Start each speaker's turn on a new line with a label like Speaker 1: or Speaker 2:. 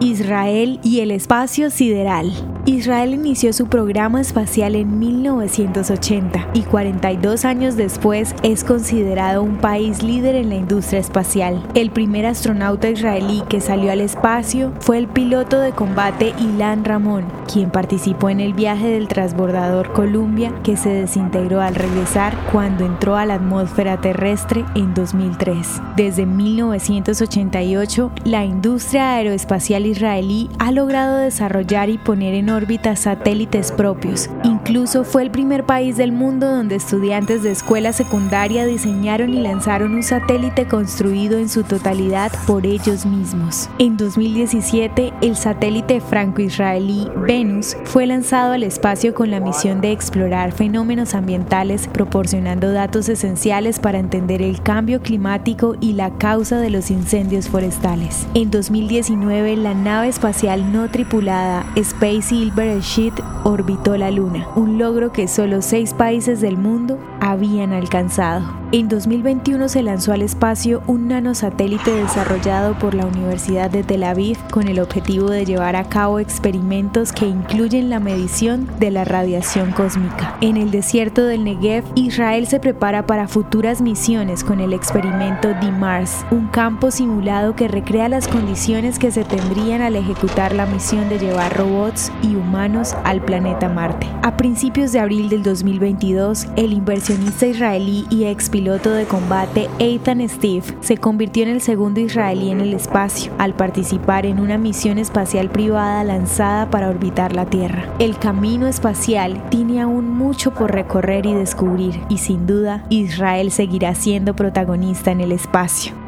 Speaker 1: Israel y el espacio sideral. Israel inició su programa espacial en 1980 y 42 años después es considerado un país líder en la industria espacial. El primer astronauta israelí que salió al espacio fue el piloto de combate Ilan Ramón, quien participó en el viaje del transbordador Columbia que se desintegró al regresar cuando entró a la atmósfera terrestre en 2003. Desde 1988, la industria aeroespacial israelí ha logrado desarrollar y poner en órbitas satélites propios. Incluso fue el primer país del mundo donde estudiantes de escuela secundaria diseñaron y lanzaron un satélite construido en su totalidad por ellos mismos. En 2017, el satélite franco-israelí Venus fue lanzado al espacio con la misión de explorar fenómenos ambientales proporcionando datos esenciales para entender el cambio climático y la causa de los incendios forestales. En 2019, la nave espacial no tripulada Space Silver Sheet orbitó la Luna, un logro que solo seis países del mundo habían alcanzado. En 2021 se lanzó al espacio un nanosatélite desarrollado por la Universidad de Tel Aviv con el objetivo de llevar a cabo experimentos que incluyen la medición de la radiación cósmica. En el desierto del Negev, Israel se prepara para futuras misiones con el experimento DIMARS, un campo simulado que recrea las condiciones que se tendrían al ejecutar la misión de llevar robots y humanos al planeta Marte. A principios de abril del 2022, el inversionista israelí y ex piloto de combate Ethan Steve se convirtió en el segundo israelí en el espacio al participar en una misión espacial privada lanzada para orbitar la Tierra. El camino espacial tiene aún mucho por recorrer y descubrir y sin duda Israel seguirá siendo protagonista en el espacio.